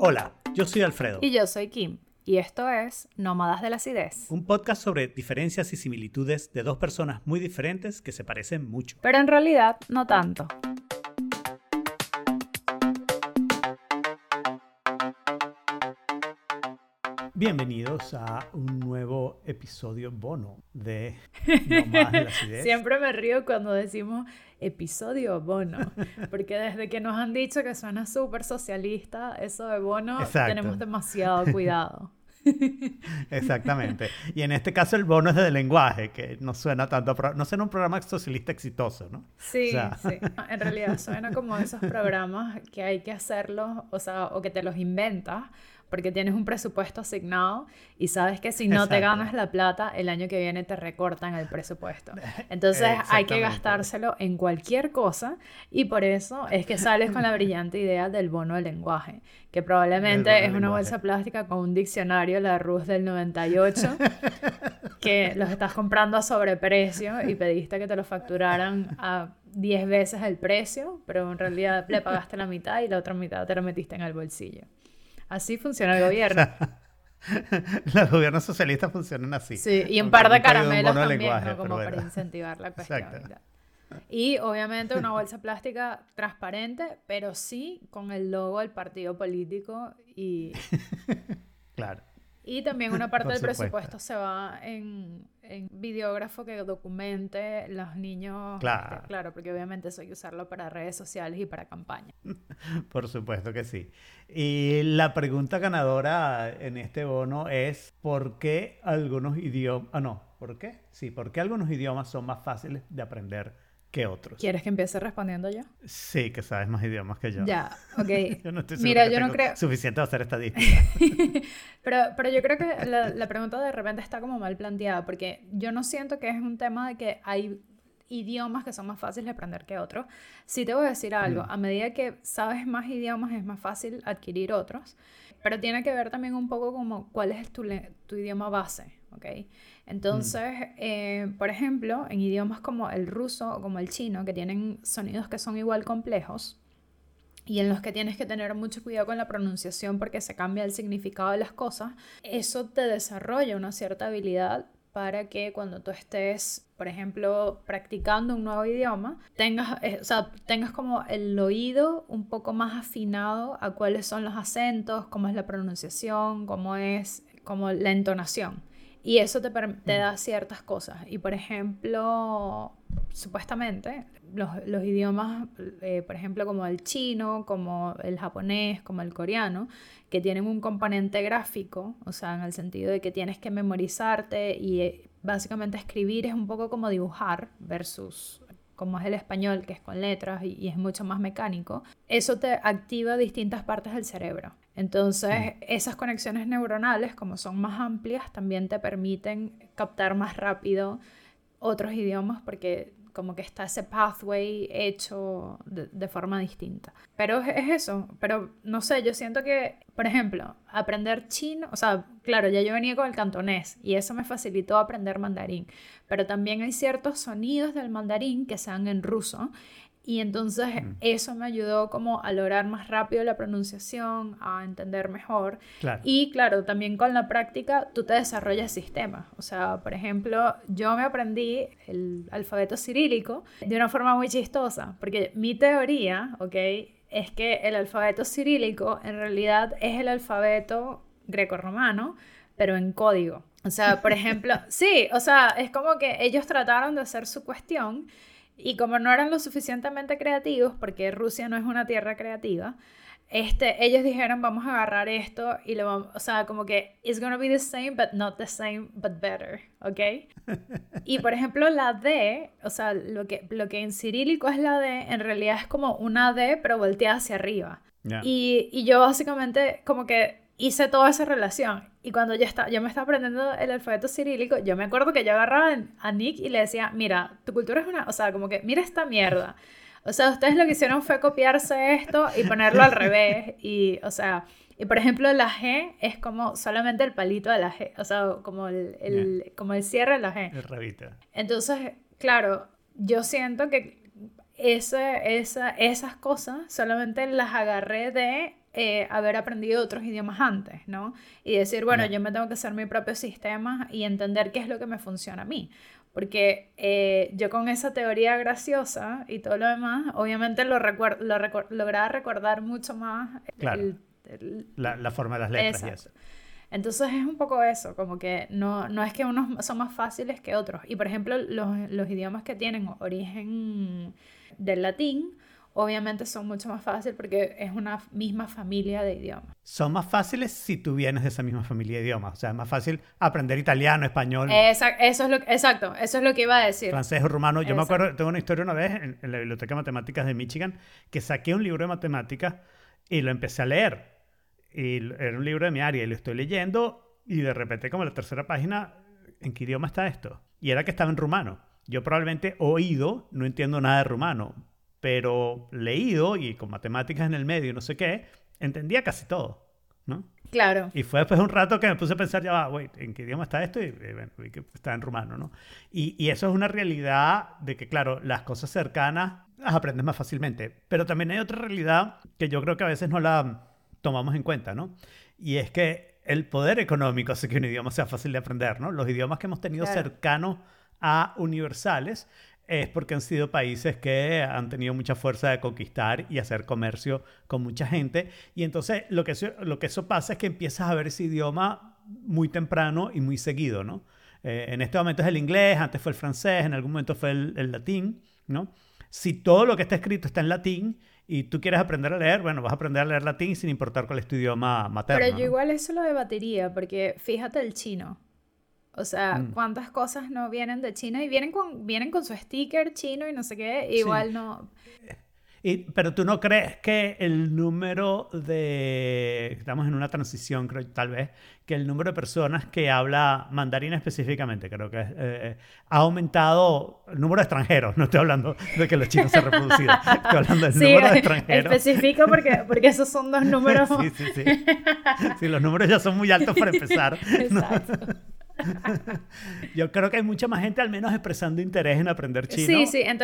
Hola, yo soy Alfredo. Y yo soy Kim. Y esto es Nómadas de la Acidez. Un podcast sobre diferencias y similitudes de dos personas muy diferentes que se parecen mucho. Pero en realidad no tanto. Bienvenidos a un nuevo episodio bono de la Acidez. Siempre me río cuando decimos episodio bono, porque desde que nos han dicho que suena súper socialista, eso de bono, Exacto. tenemos demasiado cuidado. Exactamente. Y en este caso el bono es de lenguaje, que no suena tanto, a no suena un programa socialista exitoso, ¿no? Sí, O sea. sí. En realidad suena como esos programas que hay que hacerlos, o sea, o que te los inventas porque tienes un presupuesto asignado y sabes que si no te ganas la plata, el año que viene te recortan el presupuesto. Entonces hay que gastárselo en cualquier cosa y por eso es que sales con la brillante idea del bono de lenguaje, que probablemente es una bolsa plástica con un diccionario, la Rus del 98, que los estás comprando a sobreprecio y pediste que te lo facturaran a 10 veces el precio, pero en realidad le pagaste la mitad y la otra mitad te lo metiste en el bolsillo. Así funciona el gobierno. Los gobiernos socialistas funcionan así. Sí, y un Aunque par de caramelos también, lenguaje, ¿no? Como para bueno. incentivar la cuestión. Exacto. Y obviamente una bolsa plástica transparente, pero sí con el logo del partido político y, Claro. Y también una parte del supuesto. presupuesto se va en, en videógrafo que documente los niños. Claro. este, claro, porque obviamente eso hay que usarlo para redes sociales y para campaña. Por supuesto que sí. Y la pregunta ganadora en este bono es ¿por qué algunos idiomas... Ah, no, ¿por qué? Sí, ¿por qué algunos idiomas son más fáciles de aprender que otros? ¿Quieres que empiece respondiendo yo? Sí, que sabes más idiomas que yo. Ya, ok. Yo no estoy Mira, que yo no creo... suficiente hacer estadística. Pero, pero yo creo que la, la pregunta de repente está como mal planteada, porque yo no siento que es un tema de que hay idiomas que son más fáciles de aprender que otros. Sí te voy a decir algo, Mm. a medida que sabes más idiomas es más fácil adquirir otros, pero tiene que ver también un poco como cuál es tu, tu idioma base, ¿ok? Entonces, eh, por ejemplo, en idiomas como el ruso o como el chino, que tienen sonidos que son igual complejos, y en los que tienes que tener mucho cuidado con la pronunciación porque se cambia el significado de las cosas, eso te desarrolla una cierta habilidad para que cuando tú estés, por ejemplo, practicando un nuevo idioma, tengas, eh, o sea, tengas como el oído un poco más afinado a cuáles son los acentos, cómo es la pronunciación, cómo es como la entonación. Y eso te, te da ciertas cosas. Y por ejemplo, supuestamente, los, los idiomas, eh, por ejemplo, como el chino, como el japonés, como el coreano, que tienen un componente gráfico, o sea, en el sentido de que tienes que memorizarte y eh, básicamente escribir es un poco como dibujar versus como es el español, que es con letras y, y es mucho más mecánico, eso te activa distintas partes del cerebro. Entonces, esas conexiones neuronales, como son más amplias, también te permiten captar más rápido otros idiomas porque como que está ese pathway hecho de, de forma distinta. Pero es, es eso, pero no sé, yo siento que, por ejemplo, aprender chino, o sea, claro, ya yo venía con el cantonés y eso me facilitó aprender mandarín, pero también hay ciertos sonidos del mandarín que se dan en ruso y entonces eso me ayudó como a lograr más rápido la pronunciación, a entender mejor. Claro. Y claro, también con la práctica tú te desarrollas sistemas. O sea, por ejemplo, yo me aprendí el alfabeto cirílico de una forma muy chistosa, porque mi teoría, ¿ok? Es que el alfabeto cirílico en realidad es el alfabeto grecorromano, pero en código. O sea, por ejemplo, sí, o sea, es como que ellos trataron de hacer su cuestión y como no eran lo suficientemente creativos, porque Rusia no es una tierra creativa, este, ellos dijeron, vamos a agarrar esto y lo vamos, o sea, como que it's gonna be the same, but not the same, but better, ¿ok? Y por ejemplo, la D, o sea, lo que, lo que en cirílico es la D, en realidad es como una D, pero volteada hacia arriba. Ya. Y, y yo básicamente como que hice toda esa relación. Y cuando yo, estaba, yo me estaba aprendiendo el alfabeto cirílico, yo me acuerdo que yo agarraba a Nick y le decía, mira, tu cultura es una, o sea, como que, mira esta mierda. O sea, ustedes lo que hicieron fue copiarse esto y ponerlo al revés. Y, o sea, y por ejemplo, la G es como solamente el palito de la G, o sea, como el, el- como el cierre de la G. El rabito. Entonces, claro, yo siento que ese, esa, esas cosas solamente las agarré de eh, haber aprendido otros idiomas antes, ¿no? Y decir, bueno, yo me tengo que hacer mi propio sistema y entender qué es lo que me funciona a mí. Porque eh, yo con esa teoría graciosa y todo lo demás, obviamente lo, lo lograba recordar mucho más. Claro. la, forma de las letras y eso. Entonces es un poco eso, como que no, no es que unos son más fáciles que otros. Y por ejemplo, los, los idiomas que tienen origen del latín, obviamente son mucho más fáciles porque es una misma familia de idiomas. Son más fáciles si tú vienes de esa misma familia de idiomas. O sea, es más fácil aprender italiano, español. Exacto, eso es lo, exacto, eso es lo que iba a decir. Francés o rumano. Yo me acuerdo, tengo una historia una vez en, en la Biblioteca de Matemáticas de Michigan que saqué un libro de matemáticas y lo empecé a leer y era un libro de mi área y lo estoy leyendo y de repente como la tercera página, ¿en qué idioma está esto? Y era que estaba en rumano. Yo probablemente oído, no entiendo nada de rumano, pero leído y con matemáticas en el medio y no sé qué, entendía casi todo, ¿no? Claro. Y fue después de un rato que me puse a pensar, ya va, wait, ¿en qué idioma está esto? Y bueno, vi que está en rumano, ¿no? Y, y, eso es una realidad de que, claro, las cosas cercanas las aprendes más fácilmente. Pero también hay otra realidad que yo creo que a veces no la, tomamos en cuenta, ¿no? Y es que el poder económico hace que un idioma sea fácil de aprender, ¿no? Los idiomas que hemos tenido cercanos a universales es porque han sido países que han tenido mucha fuerza de conquistar y hacer comercio con mucha gente. Y entonces lo que, eso, lo que eso pasa es que empiezas a ver ese idioma muy temprano y muy seguido, ¿no? Eh, en este momento es el inglés, antes fue el francés, en algún momento fue el, el latín, ¿no? Si todo lo que está escrito está en latín, y tú quieres aprender a leer, bueno, vas a aprender a leer latín sin importar cuál es tu idioma materno. Pero yo igual eso lo debatiría, porque fíjate el chino. O sea, mm. cuántas cosas no vienen de China y vienen con, vienen con su sticker chino y no sé qué, igual no pero tú no crees que el número de, estamos en una transición, creo tal vez, que el número de personas que habla mandarín específicamente, creo que eh, ha aumentado el número de extranjeros, no estoy hablando de que los chinos se han reproducido, estoy hablando del número de extranjeros. Específico porque, porque esos son dos números. sí, sí, sí. Sí, los números ya son muy altos para empezar. Exacto. Yo creo que hay mucha más gente al menos expresando interés en aprender chino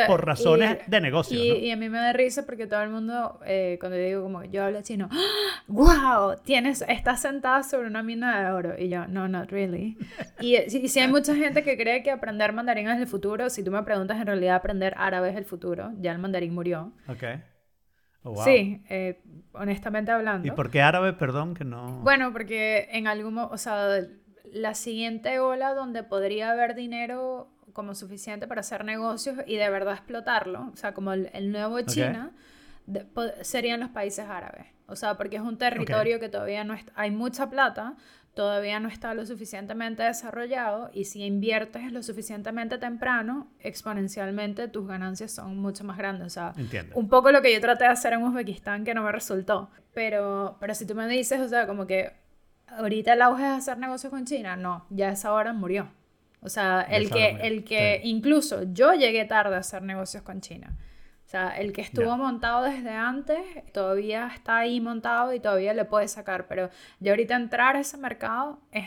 por razones de negocio. Y, a mí me da risa porque todo el mundo, eh, cuando digo como yo hablo chino, ¡wow! Tienes, estás sentada sobre una mina de oro. Y yo, no, not really. y, si hay mucha gente que cree que aprender mandarín es el futuro, si tú me preguntas, en realidad aprender árabe es el futuro. Ya el mandarín murió. Ok. Oh, sí, eh, honestamente hablando. ¿Y por qué árabe, perdón, que no? Bueno, porque en algún, o sea, la siguiente ola donde podría haber dinero como suficiente para hacer negocios y de verdad explotarlo, o sea, como el, nuevo China, serían los países árabes. O sea, porque es un territorio que todavía no está, hay mucha plata, todavía no está lo suficientemente desarrollado y si inviertes lo suficientemente temprano, exponencialmente tus ganancias son mucho más grandes. O sea, un poco lo que yo traté de hacer en Uzbekistán que no me resultó. Pero, pero si tú me dices, o sea, como que ahorita el auge es hacer negocios con China, no, ya esa hora murió. O sea, el que, el que incluso yo llegué tarde a hacer negocios con China. O sea, el que estuvo montado desde antes todavía está ahí montado y todavía le puede sacar, pero ya ahorita entrar a ese mercado es,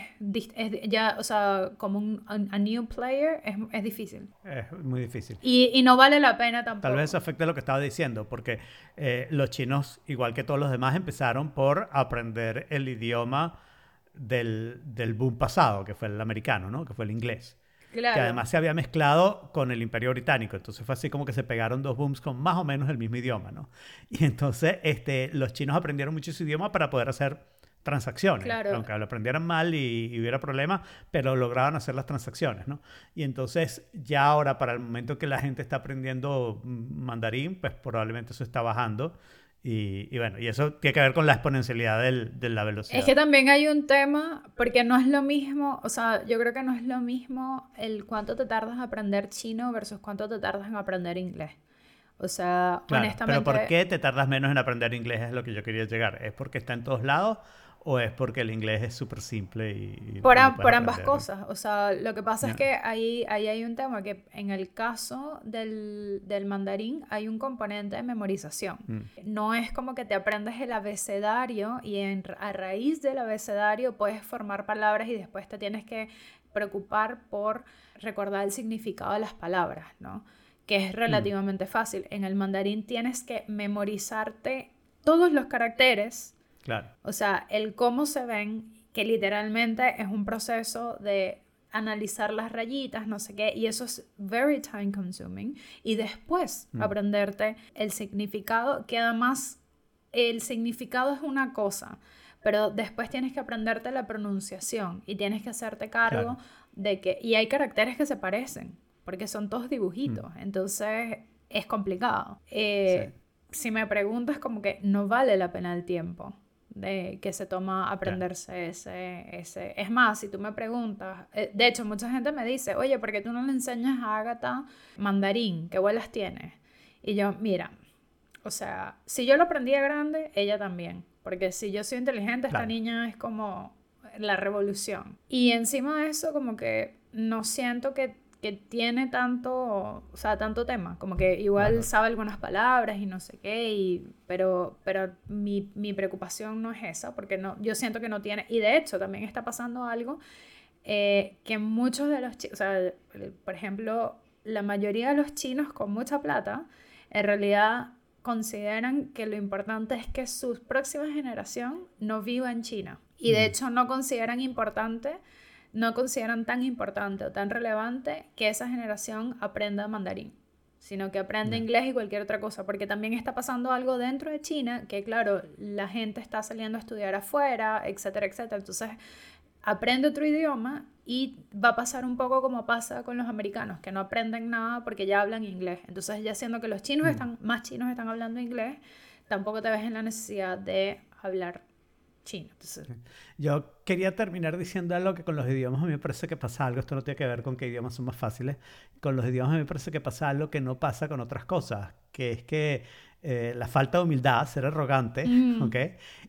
ya, o sea, como un a new player es, es, difícil. Es muy difícil. Y, y, no vale la pena tampoco. Tal vez eso afecte lo que estaba diciendo, porque eh, los chinos, igual que todos los demás, empezaron por aprender el idioma del, del, boom pasado, que fue el americano, ¿no? Que fue el inglés. Claro. Que además se había mezclado con el imperio británico. Entonces fue así como que se pegaron dos booms con más o menos el mismo idioma, ¿no? Y entonces este, los chinos aprendieron mucho ese idioma para poder hacer transacciones. Claro. Aunque lo aprendieran mal y, hubiera problemas, pero lograban hacer las transacciones, ¿no? Y entonces ya ahora, para el momento que la gente está aprendiendo mandarín, pues probablemente eso está bajando y, bueno, y eso tiene que ver con la exponencialidad del, de la velocidad. Es que también hay un tema, porque no es lo mismo, o sea, yo creo que no es lo mismo el cuánto te tardas en aprender chino versus cuánto te tardas en aprender inglés. O sea, honestamente... Pero ¿por qué te tardas menos en aprender inglés? Es lo que yo quería llegar. ¿Es porque está en todos lados ¿O es porque el inglés es súper simple y... por, por ambas cosas. O sea, lo que pasa es que ahí, ahí hay un tema que en el caso del, del mandarín hay un componente de memorización. Mm. No es como que te aprendes el abecedario y en, a raíz del abecedario puedes formar palabras y después te tienes que preocupar por recordar el significado de las palabras, ¿no? Que es mm. relativamente fácil. En el mandarín tienes que memorizarte todos los caracteres Claro. O sea, el cómo se ven, que literalmente es un proceso de analizar las rayitas, no sé qué, y eso es very time consuming. Y después Mm. aprenderte el significado, que además el significado es una cosa, pero después tienes que aprenderte la pronunciación y tienes que hacerte cargo Claro. de que, y hay caracteres que se parecen, porque son todos dibujitos, Mm. entonces es complicado. Eh, Si me preguntas, como que no vale la pena el tiempo de que se toma aprenderse ese, ese... Es más, si tú me preguntas, eh, de hecho mucha gente me dice, oye, ¿por qué tú no le enseñas a Agatha mandarín? ¿Qué vuelas tienes? Y yo, mira, o sea, si yo lo aprendí a grande, ella también. Porque si yo soy inteligente, esta niña es como la revolución. Y encima de eso, como que no siento que, que tiene tanto, o sea, tanto tema. Como que igual Claro. sabe algunas palabras y no sé qué, y, pero, pero mi, mi preocupación no es esa, porque no, yo siento que no tiene. Y de hecho, también está pasando algo eh, que muchos de los chicos, o sea, por ejemplo, la mayoría de los chinos con mucha plata, en realidad consideran que lo importante es que su próxima generación no viva en China. Y de Mm. hecho no consideran importante, no consideran tan importante o tan relevante que esa generación aprenda mandarín, sino que aprenda inglés y cualquier otra cosa, porque también está pasando algo dentro de China, que claro, la gente está saliendo a estudiar afuera, etcétera, etcétera. Entonces, aprende otro idioma y va a pasar un poco como pasa con los americanos, que no aprenden nada porque ya hablan inglés. Entonces, ya siendo que los chinos Mm. están, más chinos están hablando inglés, tampoco te ves en la necesidad de hablar chino. Entonces, Yo quería terminar diciendo algo que con los idiomas a mí me parece que pasa algo, esto no tiene que ver con qué idiomas son más fáciles, con los idiomas a mí me parece que pasa algo que no pasa con otras cosas, que es que eh, la falta de humildad, ser arrogante, Mm. ¿ok?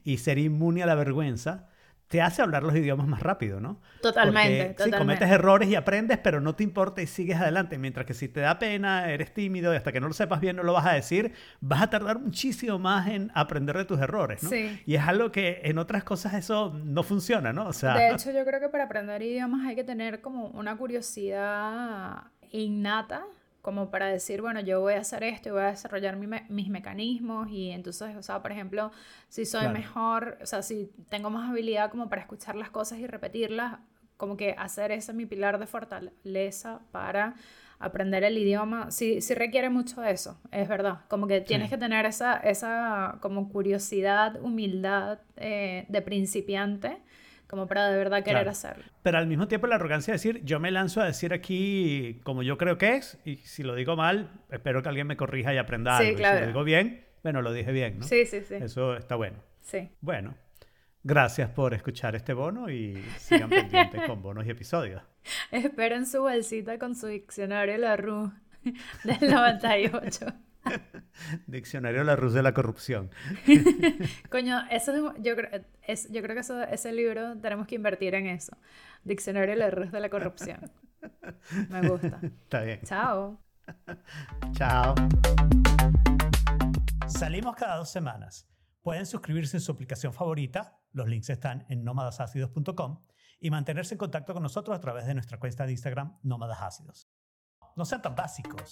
Y ser inmune a la vergüenza, te hace hablar los idiomas más rápido, ¿no? totalmente, Porque, sí, totalmente. cometes errores y aprendes, pero no te importa y sigues adelante. Mientras que si te da pena, eres tímido y hasta que no lo sepas bien no lo vas a decir, vas a tardar muchísimo más en aprender de tus errores, ¿no? Sí. Y es algo que en otras cosas eso no funciona, ¿no? O sea, De hecho, yo creo que para aprender idiomas hay que tener como una curiosidad innata, como para decir, bueno, yo voy a hacer esto y voy a desarrollar mi me- mis mecanismos y entonces, o sea, por ejemplo, si soy Claro. mejor, o sea, si tengo más habilidad como para escuchar las cosas y repetirlas, como que hacer ese mi pilar de fortaleza para aprender el idioma, sí, sí requiere mucho de eso, es verdad, como que tienes Sí. que tener esa, esa como curiosidad, humildad eh, de principiante, como para de verdad querer Claro. hacerlo. pero al mismo tiempo la arrogancia de decir, yo me lanzo a decir aquí como yo creo que es, y si lo digo mal, espero que alguien me corrija y aprenda Sí, algo. Y si claro. lo digo bien, bueno, lo dije bien, ¿no? Sí, sí, sí. Eso está bueno. Sí. Bueno, gracias por escuchar este bono y sigan pendientes con bonos y episodios. Esperen su bolsita con su diccionario La Rue del 98. Diccionario La Ruz de la Corrupción. Coño, eso es, yo, creo, es- yo creo que eso- ese libro tenemos que invertir en eso. Diccionario La Rue de la corrupción. Me gusta. Está bien. Chao. Chao. Salimos cada dos semanas. Pueden suscribirse en su aplicación favorita, los links están en nómadasácidos.com, y mantenerse en contacto con nosotros a través de nuestra cuenta de Instagram, Nómadas Ácidos. No sean tan básicos.